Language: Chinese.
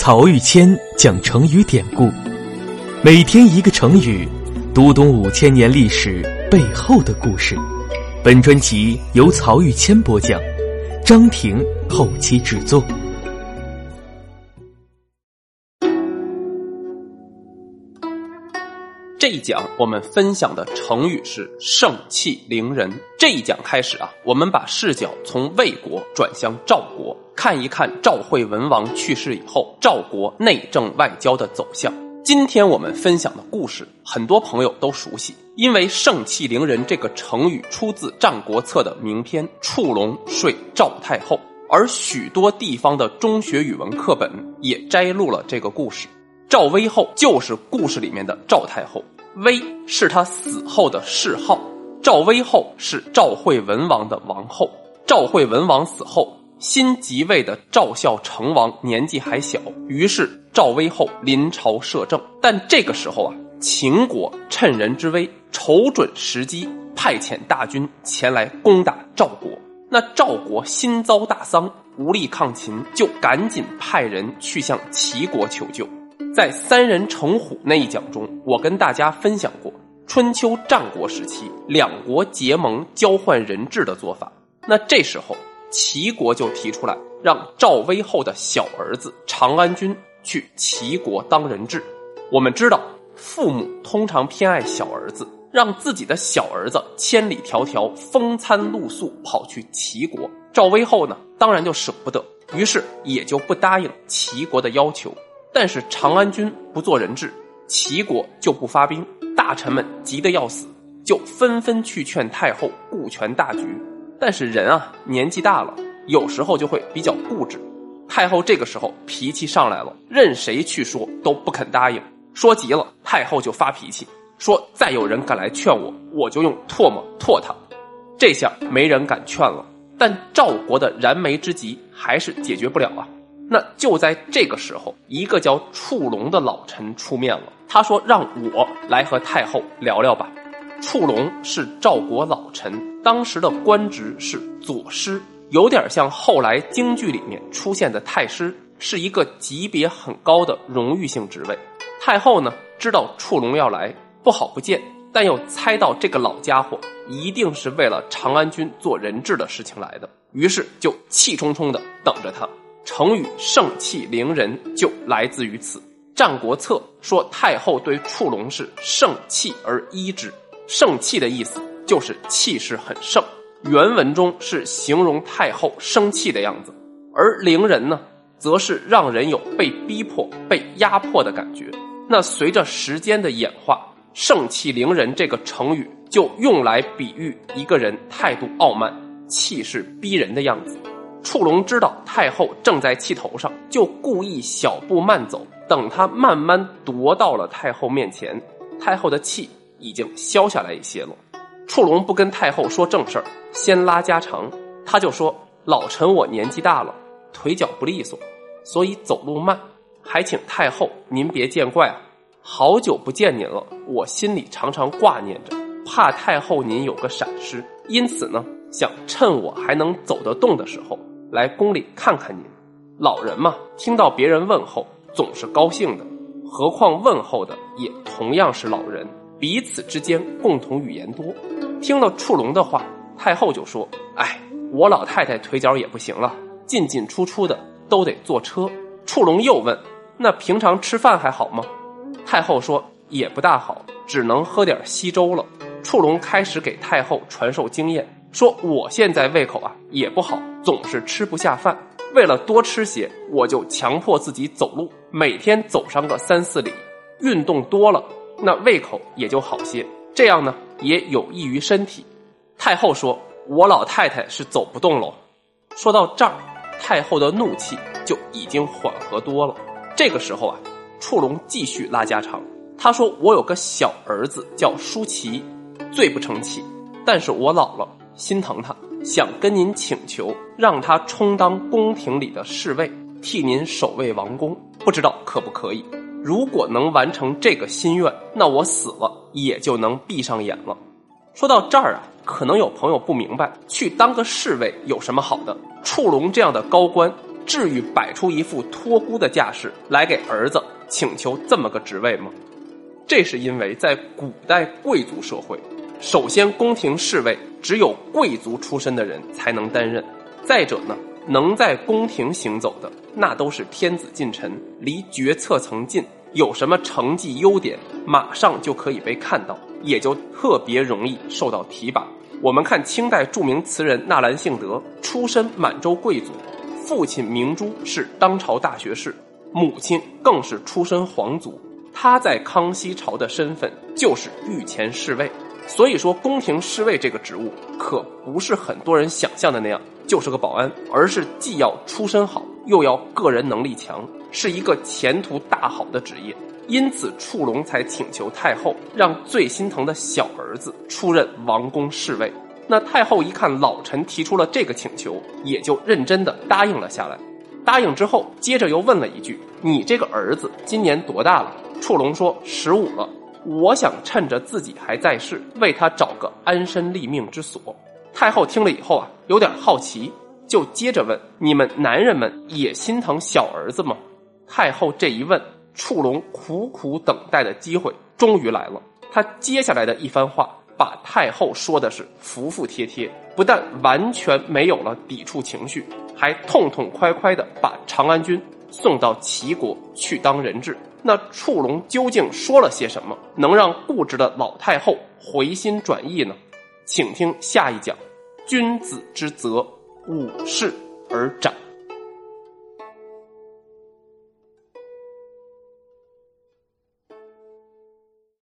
曹玉谦讲成语典故，每天一个成语，读懂五千年历史背后的故事。本专辑由曹玉谦播讲，张婷后期制作。这一讲我们分享的成语是“盛气凌人”。这一讲开始啊，我们把视角从魏国转向赵国，看一看赵惠文王去世以后，赵国内政外交的走向。今天我们分享的故事，很多朋友都熟悉，因为“盛气凌人”这个成语出自《战国策》的名篇《触龙说赵太后》，而许多地方的中学语文课本也摘录了这个故事。赵威后就是故事里面的赵太后，威是他死后的谥号。赵威后是赵惠文王的王后。赵惠文王死后，新即位的赵孝成王年纪还小，于是赵威后临朝摄政。但这个时候啊，秦国趁人之危，瞅准时机，派遣大军前来攻打赵国。那赵国新遭大丧，无力抗秦，就赶紧派人去向齐国求救。在三人成虎那一讲中，我跟大家分享过春秋战国时期两国结盟交换人质的做法。那这时候齐国就提出来让赵威后的小儿子长安君去齐国当人质。我们知道父母通常偏爱小儿子，让自己的小儿子千里迢迢风餐露宿跑去齐国，赵威后呢当然就舍不得，于是也就不答应齐国的要求。但是长安君不做人质，齐国就不发兵，大臣们急得要死，就纷纷去劝太后顾全大局。但是人啊，年纪大了，有时候就会比较固执。太后这个时候脾气上来了，任谁去说都不肯答应。说急了，太后就发脾气，说再有人敢来劝我，我就用唾沫唾他。这下没人敢劝了，但赵国的燃眉之急还是解决不了啊。那就在这个时候，一个叫触龙的老臣出面了。他说：“让我来和太后聊聊吧。”触龙是赵国老臣，当时的官职是左师，有点像后来京剧里面出现的太师，是一个级别很高的荣誉性职位。太后呢，知道触龙要来，不好不见，但又猜到这个老家伙一定是为了长安君做人质的事情来的，于是就气冲冲的等着他。成语“盛气凌人”就来自于此。《战国策》说太后对触龙是盛气而依之，盛气的意思就是气势很盛。原文中是形容太后生气的样子，而凌人呢，则是让人有被逼迫、被压迫的感觉。那随着时间的演化，“盛气凌人”这个成语就用来比喻一个人态度傲慢、气势逼人的样子。触龙知道太后正在气头上，就故意小步慢走，等他慢慢踱到了太后面前，太后的气已经消下来一些了。触龙不跟太后说正事儿，先拉家常，他就说：“老臣我年纪大了，腿脚不利索，所以走路慢，还请太后您别见怪啊。好久不见您了，我心里常常挂念着，怕太后您有个闪失，因此呢，想趁我还能走得动的时候。”来宫里看看您，老人嘛，听到别人问候总是高兴的，何况问候的也同样是老人，彼此之间共同语言多。听了触龙的话，太后就说：“哎，我老太太腿脚也不行了，进进出出的都得坐车。”触龙又问：“那平常吃饭还好吗？”太后说：“也不大好，只能喝点稀粥了。”触龙开始给太后传授经验。说我现在胃口啊也不好，总是吃不下饭。为了多吃些，我就强迫自己走路，每天走上个三四里，运动多了，那胃口也就好些。这样呢也有益于身体。太后说：“我老太太是走不动喽。”说到这儿，太后的怒气就已经缓和多了。这个时候啊，触龙继续拉家常。他说：“我有个小儿子叫舒淇，最不成器，但是我老了。”心疼他，想跟您请求，让他充当宫廷里的侍卫，替您守卫王宫，不知道可不可以？如果能完成这个心愿，那我死了也就能闭上眼了。说到这儿啊，可能有朋友不明白，去当个侍卫有什么好的？触龙这样的高官，至于摆出一副托孤的架势来给儿子请求这么个职位吗？这是因为在古代贵族社会，首先宫廷侍卫只有贵族出身的人才能担任。再者呢，能在宫廷行走的那都是天子近臣，离决策层近，有什么成绩优点，马上就可以被看到，也就特别容易受到提拔。我们看清代著名词人纳兰性德，出身满洲贵族，父亲明珠是当朝大学士，母亲更是出身皇族。他在康熙朝的身份就是御前侍卫，所以说宫廷侍卫这个职务可不是很多人想象的那样，就是个保安，而是既要出身好，又要个人能力强，是一个前途大好的职业。因此，触龙才请求太后让最心疼的小儿子出任王宫侍卫。那太后一看老臣提出了这个请求，也就认真的答应了下来。答应之后，接着又问了一句：“你这个儿子今年多大了？”触龙说：“十五了，我想趁着自己还在世，为他找个安身立命之所。”太后听了以后啊，有点好奇，就接着问：“你们男人们也心疼小儿子吗？”太后这一问，触龙苦苦等待的机会终于来了。他接下来的一番话，把太后说的是服服帖帖，不但完全没有了抵触情绪，还痛痛快快的把长安君送到齐国去当人质。那触龙究竟说了些什么，能让固执的老太后回心转意呢？请听下一讲：君子之泽，五世而斩。